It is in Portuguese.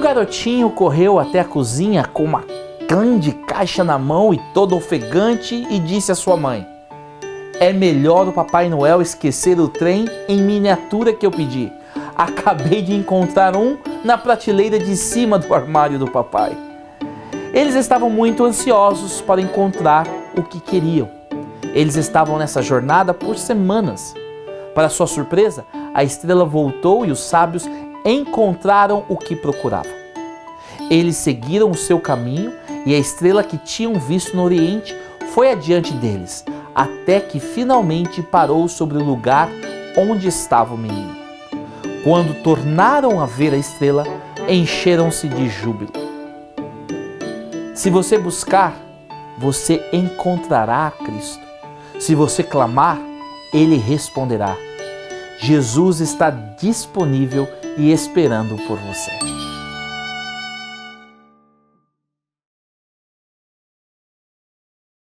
O garotinho correu até a cozinha com uma grande caixa na mão e todo ofegante e disse à sua mãe: É melhor o Papai Noel esquecer o trem em miniatura que eu pedi. Acabei de encontrar um na prateleira de cima do armário do papai. Eles estavam muito ansiosos para encontrar o que queriam. Eles estavam nessa jornada por semanas. Para sua surpresa, a estrela voltou e os sábios encontraram o que procuravam. Eles seguiram o seu caminho e a estrela que tinham visto no Oriente foi adiante deles, até que finalmente parou sobre o lugar onde estava o menino. Quando tornaram a ver a estrela, encheram-se de júbilo. Se você buscar, você encontrará Cristo. Se você clamar, ele responderá. Jesus está disponível e esperando por você.